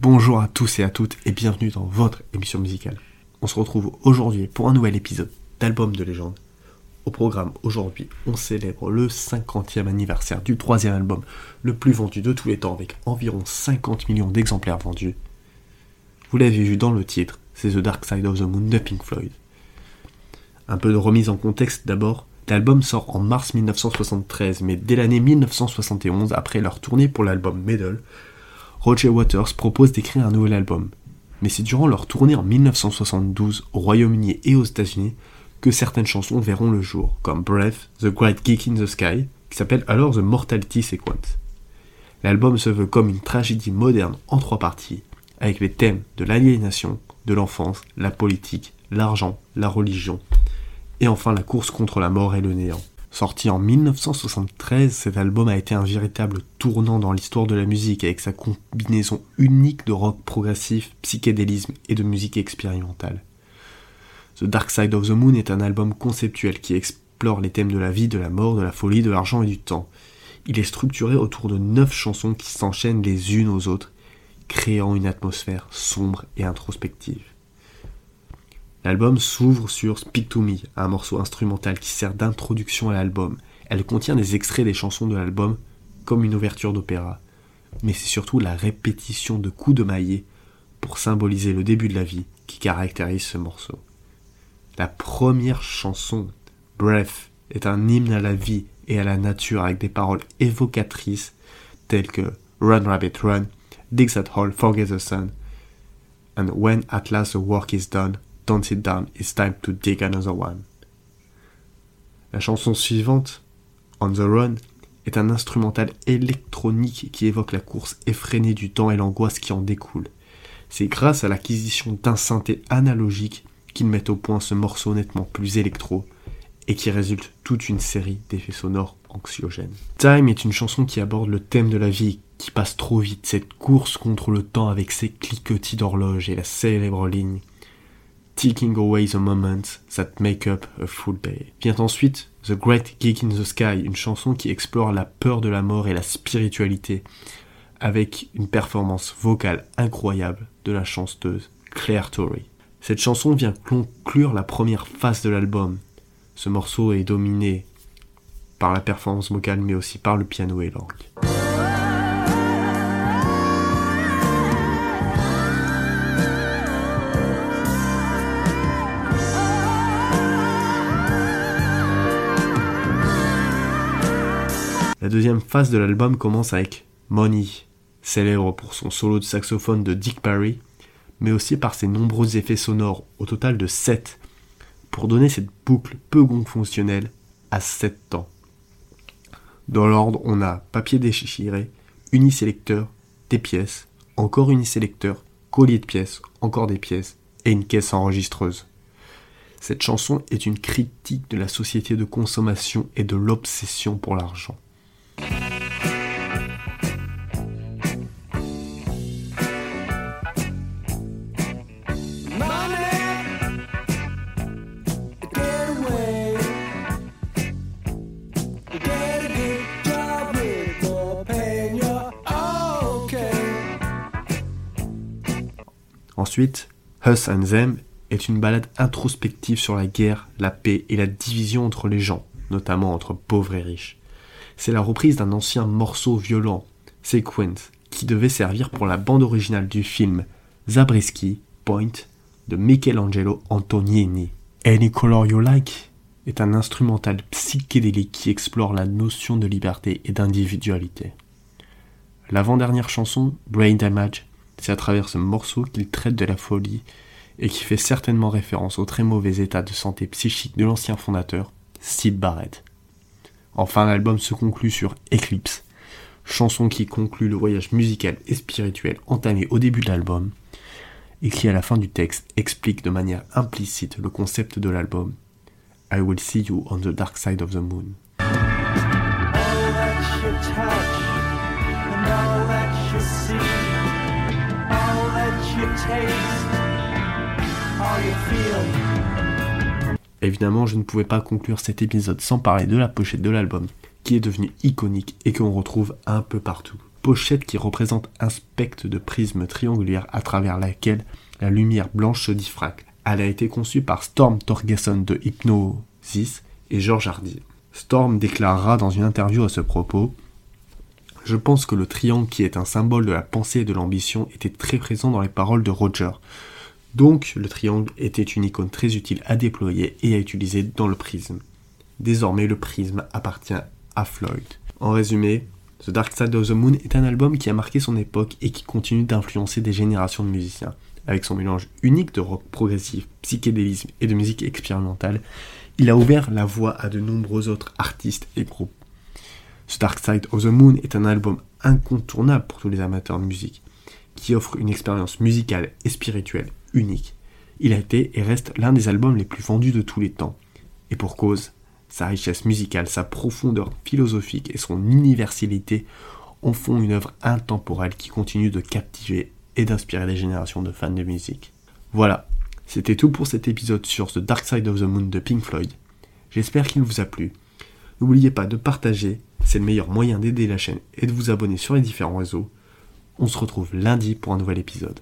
Bonjour à tous et à toutes et bienvenue dans votre émission musicale. On se retrouve aujourd'hui pour un nouvel épisode d'Album de légende. Au programme aujourd'hui, on célèbre le 50e anniversaire du troisième album le plus vendu de tous les temps avec environ 50 millions d'exemplaires vendus. Vous l'avez vu dans le titre, c'est The Dark Side of the Moon de Pink Floyd. Un peu de remise en contexte d'abord, l'album sort en mars 1973, mais dès l'année 1971, après leur tournée pour l'album Medal, Roger Waters propose d'écrire un nouvel album. Mais c'est durant leur tournée en 1972 au Royaume-Uni et aux États-Unis que certaines chansons verront le jour, comme Breath, The Great Geek in the Sky, qui s'appelle alors The Mortality Sequence. L'album se veut comme une tragédie moderne en trois parties, avec les thèmes de l'aliénation, de l'enfance, la politique, l'argent, la religion, et enfin la course contre la mort et le néant. Sorti en 1973, cet album a été un véritable tournant dans l'histoire de la musique avec sa combinaison unique de rock progressif, psychédélisme et de musique expérimentale. The Dark Side of the Moon est un album conceptuel qui explore les thèmes de la vie, de la mort, de la folie, de l'argent et du temps. Il est structuré autour de neuf chansons qui s'enchaînent les unes aux autres, créant une atmosphère sombre et introspective. L'album s'ouvre sur Speak to Me, un morceau instrumental qui sert d'introduction à l'album. Elle contient des extraits des chansons de l'album, comme une ouverture d'opéra. Mais c'est surtout la répétition de coups de maillet pour symboliser le début de la vie qui caractérise ce morceau. La première chanson, Breath, est un hymne à la vie et à la nature avec des paroles évocatrices telles que Run Rabbit Run, Dig that hole, forget the sun, and when at last the work is done, Don't sit down, it's time to dig another one. La chanson suivante, On the Run, est un instrumental électronique qui évoque la course effrénée du temps et l'angoisse qui en découle. C'est grâce à l'acquisition d'un synthé analogique qu'ils mettent au point ce morceau nettement plus électro et qui résulte toute une série d'effets sonores anxiogènes. Time est une chanson qui aborde le thème de la vie qui passe trop vite, cette course contre le temps avec ses cliquetis d'horloge et la célèbre ligne Taking Away the Moments That Make Up a Full Day. Vient ensuite The Great Geek in the Sky, une chanson qui explore la peur de la mort et la spiritualité, avec une performance vocale incroyable de la chanteuse Claire Torrey. Cette chanson vient conclure la première phase de l'album. Ce morceau est dominé par la performance vocale mais aussi par le piano et l'orgue. La deuxième phase de l'album commence avec Money, célèbre pour son solo de saxophone de Dick Parry, mais aussi par ses nombreux effets sonores, au total de 7, pour donner cette boucle peu fonctionnelle à 7 temps. Dans l'ordre, on a papier déchiré, unisélecteur, des pièces, encore unisélecteur, collier de pièces, encore des pièces, et une caisse enregistreuse. Cette chanson est une critique de la société de consommation et de l'obsession pour l'argent. Ensuite, Us and Them est une balade introspective sur la guerre, la paix et la division entre les gens, notamment entre pauvres et riches. C'est la reprise d'un ancien morceau violent, Sequence, qui devait servir pour la bande originale du film Zabriskie Point de Michelangelo Antonioni. Any Color You Like est un instrumental psychédélique qui explore la notion de liberté et d'individualité. L'avant-dernière chanson, Brain Damage, c'est à travers ce morceau qu'il traite de la folie et qui fait certainement référence au très mauvais état de santé psychique de l'ancien fondateur, Sid Barrett. Enfin, l'album se conclut sur Eclipse, chanson qui conclut le voyage musical et spirituel entamé au début de l'album, et qui à la fin du texte explique de manière implicite le concept de l'album I will see you on the dark side of the moon. Évidemment, je ne pouvais pas conclure cet épisode sans parler de la pochette de l'album, qui est devenu iconique et qu'on retrouve un peu partout. Pochette qui représente un spectre de prisme triangulaire à travers laquelle la lumière blanche se diffracte. Elle a été conçue par Storm Torgerson de Hypnosis et George Hardy. Storm déclarera dans une interview à ce propos Je pense que le triangle, qui est un symbole de la pensée et de l'ambition, était très présent dans les paroles de Roger. Donc, le triangle était une icône très utile à déployer et à utiliser dans le prisme. Désormais, le prisme appartient à Floyd. En résumé, The Dark Side of the Moon est un album qui a marqué son époque et qui continue d'influencer des générations de musiciens. Avec son mélange unique de rock progressif, psychédélisme et de musique expérimentale, il a ouvert la voie à de nombreux autres artistes et groupes. The Dark Side of the Moon est un album incontournable pour tous les amateurs de musique, qui offre une expérience musicale et spirituelle unique. Il a été et reste l'un des albums les plus vendus de tous les temps. Et pour cause, sa richesse musicale, sa profondeur philosophique et son universalité en font une œuvre intemporelle qui continue de captiver et d'inspirer des générations de fans de musique. Voilà, c'était tout pour cet épisode sur The Dark Side of the Moon de Pink Floyd. J'espère qu'il vous a plu. N'oubliez pas de partager, c'est le meilleur moyen d'aider la chaîne et de vous abonner sur les différents réseaux. On se retrouve lundi pour un nouvel épisode.